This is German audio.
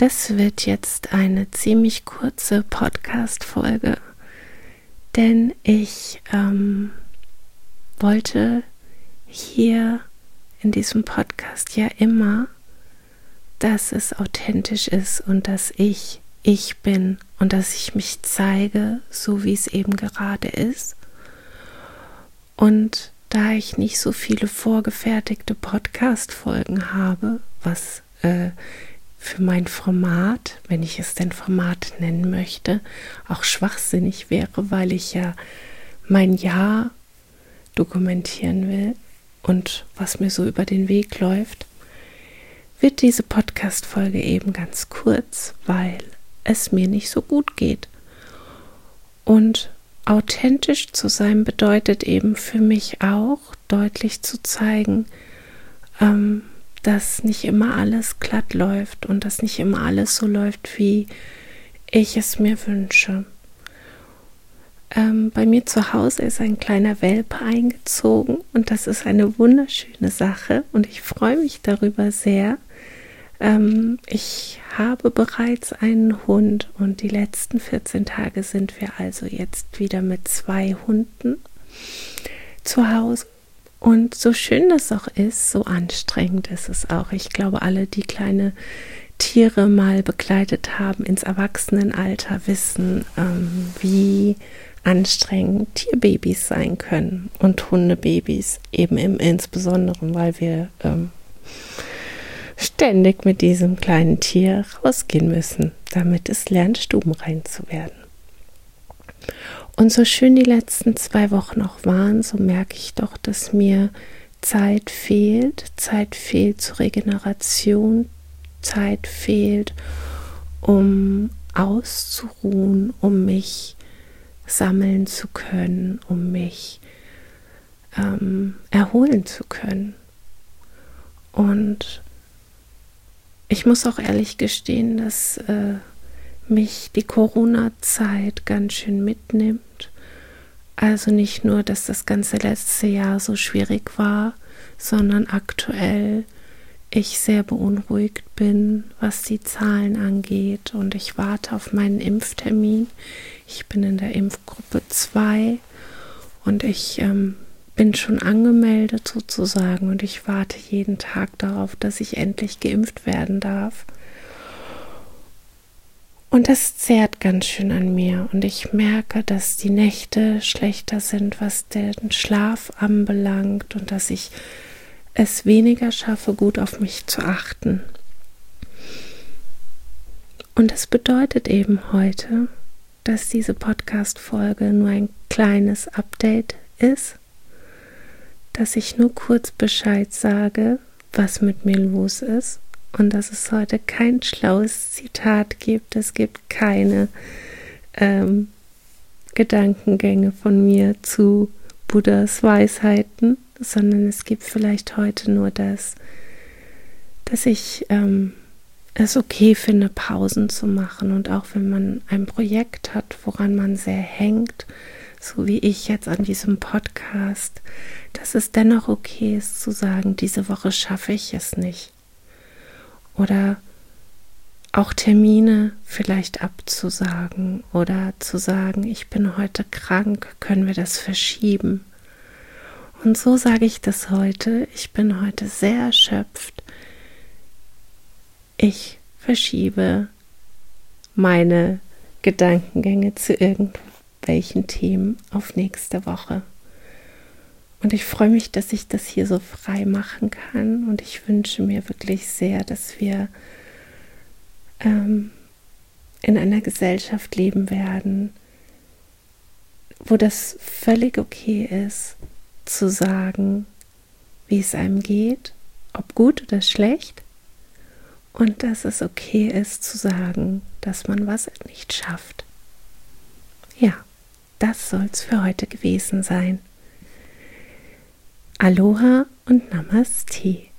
Das wird jetzt eine ziemlich kurze Podcast-Folge, denn ich ähm, wollte hier in diesem Podcast ja immer, dass es authentisch ist und dass ich ich bin und dass ich mich zeige, so wie es eben gerade ist. Und da ich nicht so viele vorgefertigte Podcast-Folgen habe, was äh, für mein Format, wenn ich es denn Format nennen möchte, auch schwachsinnig wäre, weil ich ja mein Jahr dokumentieren will und was mir so über den Weg läuft, wird diese Podcast-Folge eben ganz kurz, weil es mir nicht so gut geht. Und authentisch zu sein bedeutet eben für mich auch deutlich zu zeigen, ähm, dass nicht immer alles glatt läuft und dass nicht immer alles so läuft, wie ich es mir wünsche. Ähm, bei mir zu Hause ist ein kleiner Welpe eingezogen und das ist eine wunderschöne Sache und ich freue mich darüber sehr. Ähm, ich habe bereits einen Hund und die letzten 14 Tage sind wir also jetzt wieder mit zwei Hunden zu Hause. Und so schön das auch ist, so anstrengend ist es auch. Ich glaube, alle, die kleine Tiere mal begleitet haben ins Erwachsenenalter, wissen, ähm, wie anstrengend Tierbabys sein können und Hundebabys eben im Insbesondere, weil wir ähm, ständig mit diesem kleinen Tier rausgehen müssen, damit es lernt, stubenrein zu werden. Und so schön die letzten zwei Wochen auch waren, so merke ich doch, dass mir Zeit fehlt, Zeit fehlt zur Regeneration, Zeit fehlt, um auszuruhen, um mich sammeln zu können, um mich ähm, erholen zu können. Und ich muss auch ehrlich gestehen, dass äh, mich die Corona-Zeit ganz schön mitnimmt. Also nicht nur, dass das ganze letzte Jahr so schwierig war, sondern aktuell ich sehr beunruhigt bin, was die Zahlen angeht und ich warte auf meinen Impftermin. Ich bin in der Impfgruppe 2 und ich ähm, bin schon angemeldet sozusagen und ich warte jeden Tag darauf, dass ich endlich geimpft werden darf. Und das zehrt ganz schön an mir und ich merke, dass die Nächte schlechter sind, was den Schlaf anbelangt und dass ich es weniger schaffe, gut auf mich zu achten. Und es bedeutet eben heute, dass diese Podcast-Folge nur ein kleines Update ist, dass ich nur kurz Bescheid sage, was mit mir los ist und dass es heute kein schlaues Zitat gibt. Es gibt keine ähm, Gedankengänge von mir zu Buddhas Weisheiten, sondern es gibt vielleicht heute nur das, dass ich ähm, es okay finde, Pausen zu machen und auch wenn man ein Projekt hat, woran man sehr hängt, so wie ich jetzt an diesem Podcast, dass es dennoch okay ist zu sagen, diese Woche schaffe ich es nicht. Oder auch Termine vielleicht abzusagen oder zu sagen, ich bin heute krank, können wir das verschieben. Und so sage ich das heute. Ich bin heute sehr erschöpft. Ich verschiebe meine Gedankengänge zu irgendwelchen Themen auf nächste Woche. Und ich freue mich, dass ich das hier so frei machen kann. Und ich wünsche mir wirklich sehr, dass wir ähm, in einer Gesellschaft leben werden, wo das völlig okay ist, zu sagen, wie es einem geht, ob gut oder schlecht, und dass es okay ist zu sagen, dass man was nicht schafft. Ja, das soll es für heute gewesen sein. Aloha und Namaste.